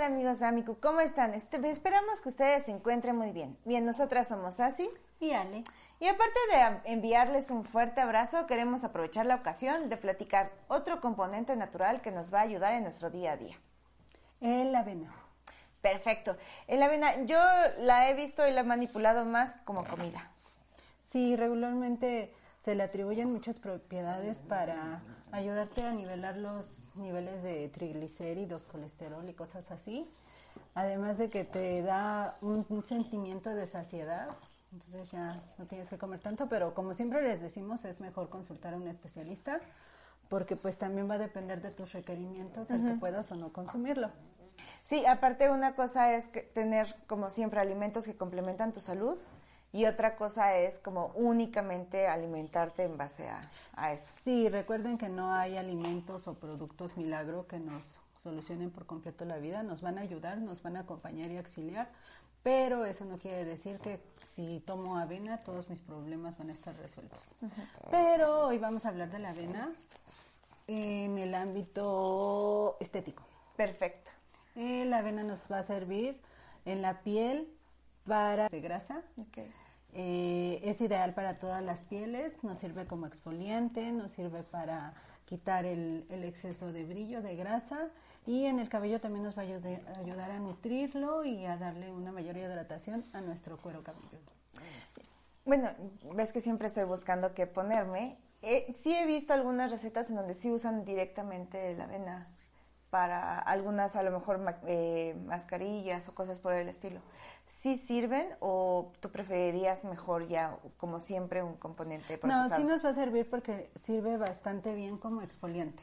Tarde amigos de Amicu, ¿cómo están? Este- esperamos que ustedes se encuentren muy bien. Bien, nosotras somos Asi Y Ale. y aparte de enviarles un fuerte abrazo, queremos aprovechar la ocasión de platicar otro componente natural que nos va a ayudar en nuestro día a día. El avena. Perfecto. El avena, yo la he visto y la he manipulado más como comida. Sí, regularmente se le atribuyen muchas propiedades para ayudarte a nivelar los niveles de triglicéridos, colesterol y cosas así. Además de que te da un, un sentimiento de saciedad. Entonces ya no tienes que comer tanto, pero como siempre les decimos, es mejor consultar a un especialista porque pues también va a depender de tus requerimientos el que puedas o no consumirlo. Sí, aparte una cosa es que tener como siempre alimentos que complementan tu salud y otra cosa es como únicamente alimentarte en base a, a eso. Sí, recuerden que no hay alimentos o productos milagro que nos solucionen por completo la vida. Nos van a ayudar, nos van a acompañar y auxiliar, pero eso no quiere decir que si tomo avena todos mis problemas van a estar resueltos. Pero hoy vamos a hablar de la avena en el ámbito estético. Perfecto. Eh, la avena nos va a servir en la piel para de grasa. Okay. Eh, es ideal para todas las pieles, nos sirve como exfoliante, nos sirve para quitar el, el exceso de brillo, de grasa y en el cabello también nos va a ayudar a nutrirlo y a darle una mayor hidratación a nuestro cuero cabelludo. Bueno, ves que siempre estoy buscando qué ponerme. Eh, sí he visto algunas recetas en donde sí usan directamente la avena para algunas a lo mejor ma- eh, mascarillas o cosas por el estilo. ¿Sí sirven o tú preferirías mejor ya como siempre un componente No, procesado? sí nos va a servir porque sirve bastante bien como exfoliante.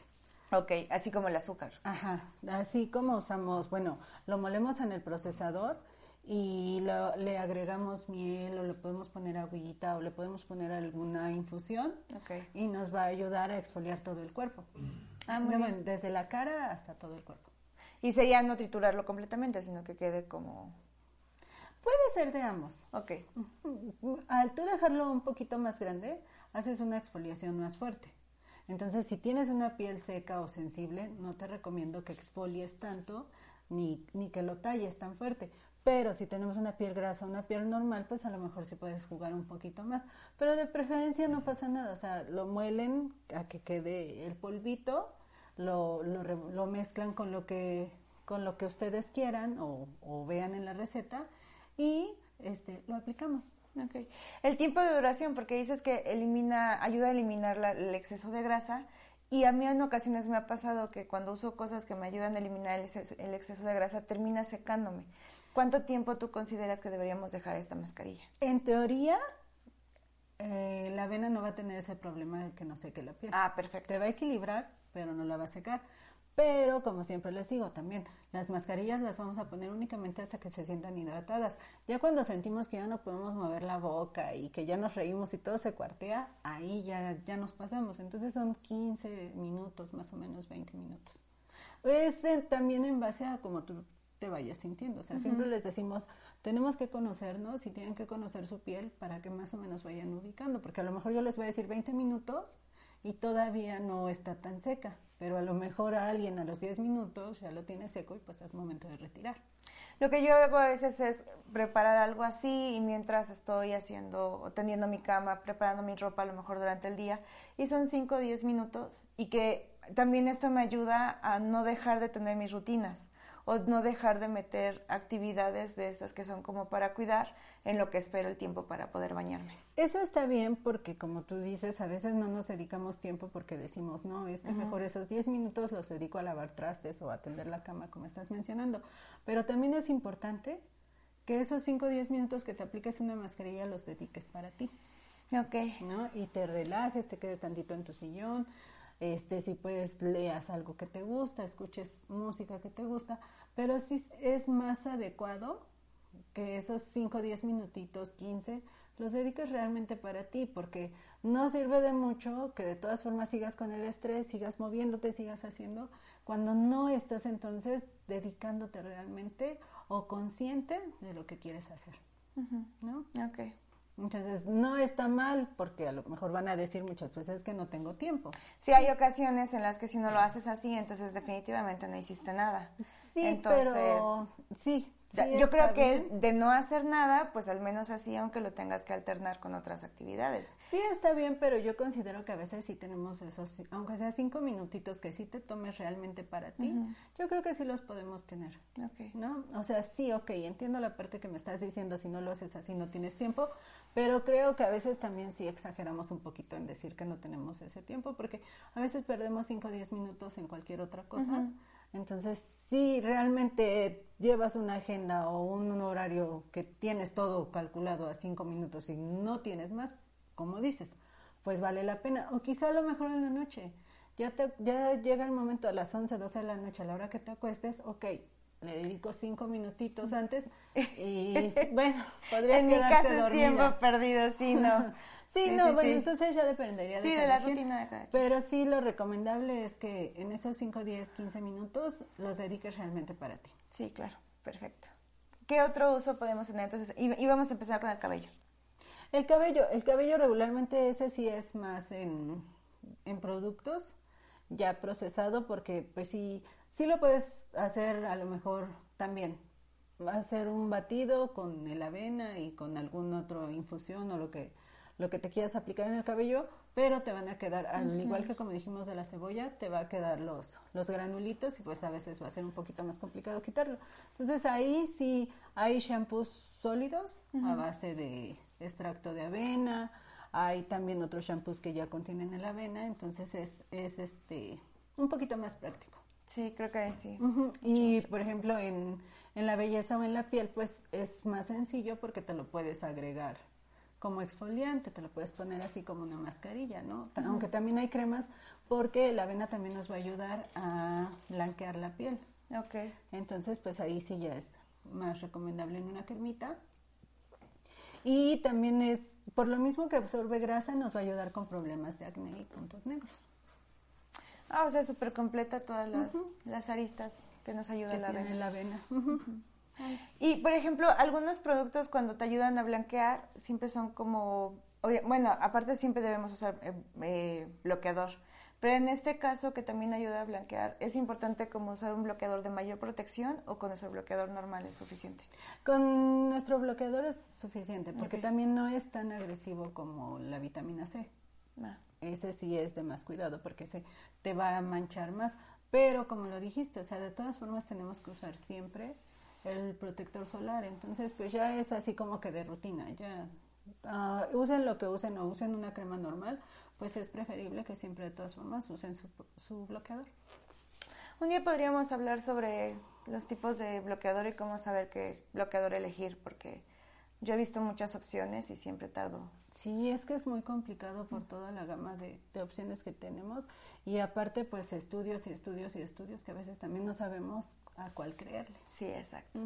Ok, así como el azúcar. Ajá, así como usamos, bueno, lo molemos en el procesador y lo- le agregamos miel o le podemos poner agüita o le podemos poner alguna infusión Ok. y nos va a ayudar a exfoliar todo el cuerpo. Ah, muy bien. Desde la cara hasta todo el cuerpo. Y sería no triturarlo completamente, sino que quede como... Puede ser de ambos. Ok, Al tú dejarlo un poquito más grande, haces una exfoliación más fuerte. Entonces, si tienes una piel seca o sensible, no te recomiendo que exfolies tanto ni, ni que lo talles tan fuerte. Pero si tenemos una piel grasa, una piel normal, pues a lo mejor sí puedes jugar un poquito más. Pero de preferencia no pasa nada. O sea, lo muelen a que quede el polvito, lo, lo, mezclan con lo que con lo que ustedes quieran o, vean en la receta y este lo aplicamos. El tiempo de duración, porque dices que elimina, ayuda a eliminar el exceso de grasa. Y a mí en ocasiones me ha pasado que cuando uso cosas que me ayudan a eliminar el exceso de grasa, termina secándome. ¿Cuánto tiempo tú consideras que deberíamos dejar esta mascarilla? En teoría, eh, la avena no va a tener ese problema de que no seque la piel. Ah, perfecto. Te va a equilibrar, pero no la va a secar. Pero, como siempre les digo, también las mascarillas las vamos a poner únicamente hasta que se sientan hidratadas. Ya cuando sentimos que ya no podemos mover la boca y que ya nos reímos y todo se cuartea, ahí ya, ya nos pasamos. Entonces son 15 minutos, más o menos 20 minutos. Es eh, también en base a cómo tú te vayas sintiendo. O sea, siempre les decimos, tenemos que conocernos y tienen que conocer su piel para que más o menos vayan ubicando. Porque a lo mejor yo les voy a decir 20 minutos y todavía no está tan seca. Pero a lo mejor a alguien a los 10 minutos ya lo tiene seco y pues es momento de retirar. Lo que yo hago a veces es preparar algo así y mientras estoy haciendo o tendiendo mi cama, preparando mi ropa a lo mejor durante el día y son 5 o 10 minutos y que también esto me ayuda a no dejar de tener mis rutinas o no dejar de meter actividades de estas que son como para cuidar en lo que espero el tiempo para poder bañarme. Eso está bien porque, como tú dices, a veces no nos dedicamos tiempo porque decimos, no, es que mejor esos 10 minutos los dedico a lavar trastes o a atender la cama, como estás mencionando. Pero también es importante que esos 5 o 10 minutos que te apliques una mascarilla los dediques para ti, Ok. ¿no? Y te relajes, te quedes tantito en tu sillón, este, si puedes leas algo que te gusta, escuches música que te gusta, pero sí es más adecuado que esos 5, 10 minutitos, 15, los dediques realmente para ti, porque no sirve de mucho que de todas formas sigas con el estrés, sigas moviéndote, sigas haciendo, cuando no estás entonces dedicándote realmente o consciente de lo que quieres hacer. ¿No? Ok. Entonces, no está mal, porque a lo mejor van a decir muchas veces que no tengo tiempo. Sí, hay ocasiones en las que si no lo haces así, entonces definitivamente no hiciste nada. Sí, entonces, pero sí, yo creo que de no hacer nada, pues al menos así, aunque lo tengas que alternar con otras actividades. Sí, está bien, pero yo considero que a veces sí tenemos esos, aunque sea cinco minutitos que sí te tomes realmente para ti, yo creo que sí los podemos tener. Okay. ¿No? O sea, sí, ok, entiendo la parte que me estás diciendo, si no lo haces así no tienes tiempo, pero creo que a veces también sí exageramos un poquito en decir que no tenemos ese tiempo, porque a veces perdemos cinco o diez minutos en cualquier otra cosa. Entonces, si realmente llevas una agenda o un horario que tienes todo calculado a cinco minutos y no tienes más, como dices, pues vale la pena. O quizá a lo mejor en la noche. Ya, te, ya llega el momento a las 11, 12 de la noche, a la hora que te acuestes, ok, le dedico cinco minutitos antes y bueno, podrías en mi caso es tiempo perdido, sí, no. Sí, no, bueno, entonces ya dependería de, sí, de la rutina de cada Pero sí, lo recomendable es que en esos 5, 10, 15 minutos los dediques realmente para ti. Sí, claro, perfecto. ¿Qué otro uso podemos tener? Entonces, y, vamos a empezar con el cabello. El cabello, el cabello regularmente ese sí es más en, en productos ya procesado porque pues sí, sí lo puedes hacer a lo mejor también. Hacer un batido con el avena y con algún otro infusión o lo que lo que te quieras aplicar en el cabello, pero te van a quedar, al igual que como dijimos de la cebolla, te va a quedar los, los granulitos y pues a veces va a ser un poquito más complicado quitarlo. Entonces ahí sí hay shampoos sólidos a base de extracto de avena, hay también otros shampoos que ya contienen el avena, entonces es, es este un poquito más práctico. Sí, creo que sí. Y por ejemplo en, en la belleza o en la piel pues es más sencillo porque te lo puedes agregar como exfoliante, te lo puedes poner así como una mascarilla, ¿no? Aunque también hay cremas porque la avena también nos va a ayudar a blanquear la piel. Ok. Entonces, pues ahí sí ya es más recomendable en una cremita. Y también es, por lo mismo que absorbe grasa, nos va a ayudar con problemas de acné y puntos negros. Ah, o sea, súper completa todas las, las, aristas que nos ayuda la avena. la avena. Y, por ejemplo, algunos productos cuando te ayudan a blanquear siempre son como, bueno, aparte siempre debemos usar eh, eh, bloqueador, pero en este caso que también ayuda a blanquear, ¿es importante como usar un bloqueador de mayor protección o con nuestro bloqueador normal es suficiente? Con nuestro bloqueador es suficiente porque también no es tan agresivo como la vitamina C. Ah. Ese sí es de más cuidado porque se te va a manchar más. Pero como lo dijiste, o sea, de todas formas tenemos que usar siempre el protector solar. Entonces, pues ya es así como que de rutina. Ya uh, usen lo que usen o usen una crema normal, pues es preferible que siempre de todas formas usen su, su bloqueador. Un día podríamos hablar sobre los tipos de bloqueador y cómo saber qué bloqueador elegir, porque yo he visto muchas opciones y siempre tardo. Sí, es que es muy complicado por toda la gama de, de, opciones que tenemos y aparte pues estudios y estudios y estudios que a veces también no sabemos a cuál creerle. Sí, exacto.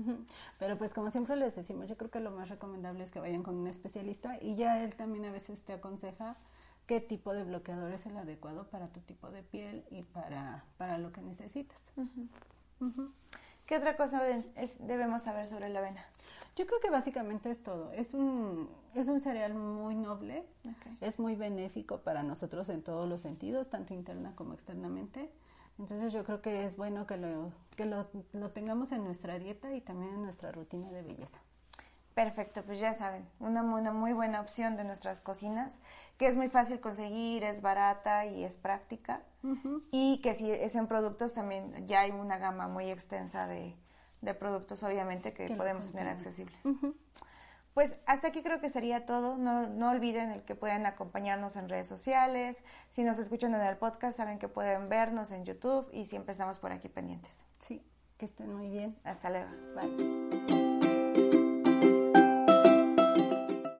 Pero pues como siempre les decimos, yo creo que lo más recomendable es que vayan con un especialista y ya él también a veces te aconseja qué tipo de bloqueador es el adecuado para tu tipo de piel y para, para lo que necesitas. ¿Qué otra cosa debemos saber sobre la avena? Yo creo que básicamente es todo. Es un, es un cereal muy noble, es muy benéfico para nosotros en todos los sentidos, tanto interna como externamente. Entonces yo creo que es bueno que lo, que lo, tengamos en nuestra dieta y también en nuestra rutina de belleza. Perfecto, pues ya saben, una, una, muy buena opción de nuestras cocinas, que es muy fácil conseguir, es barata y es práctica. Y que si es en productos también ya hay una gama muy extensa de, de productos, obviamente, que, podemos tener accesibles. Pues hasta aquí creo que sería todo. No, no olviden el que pueden acompañarnos en redes sociales. Si nos escuchan en el podcast, saben que pueden vernos en YouTube y siempre estamos por aquí pendientes. Sí, que estén muy bien. Hasta luego. Bye.